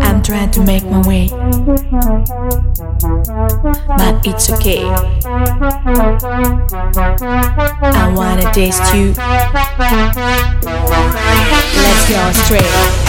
I'm trying to make my way, but it's okay. I wanna taste you. Let's go straight.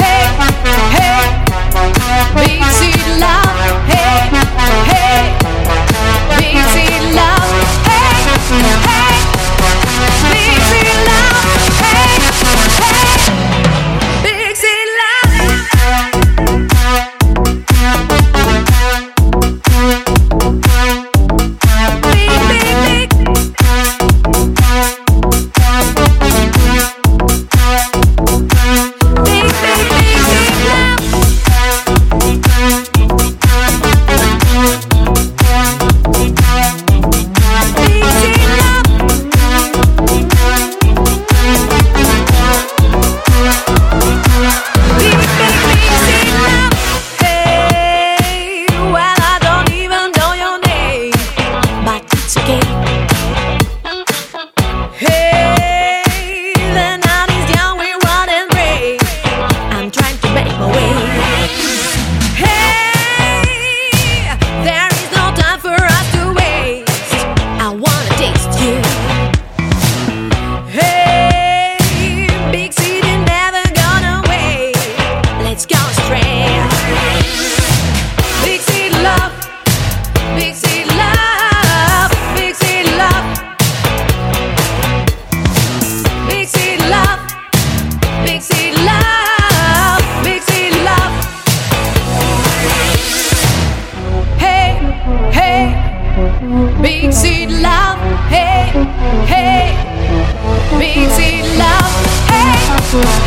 fool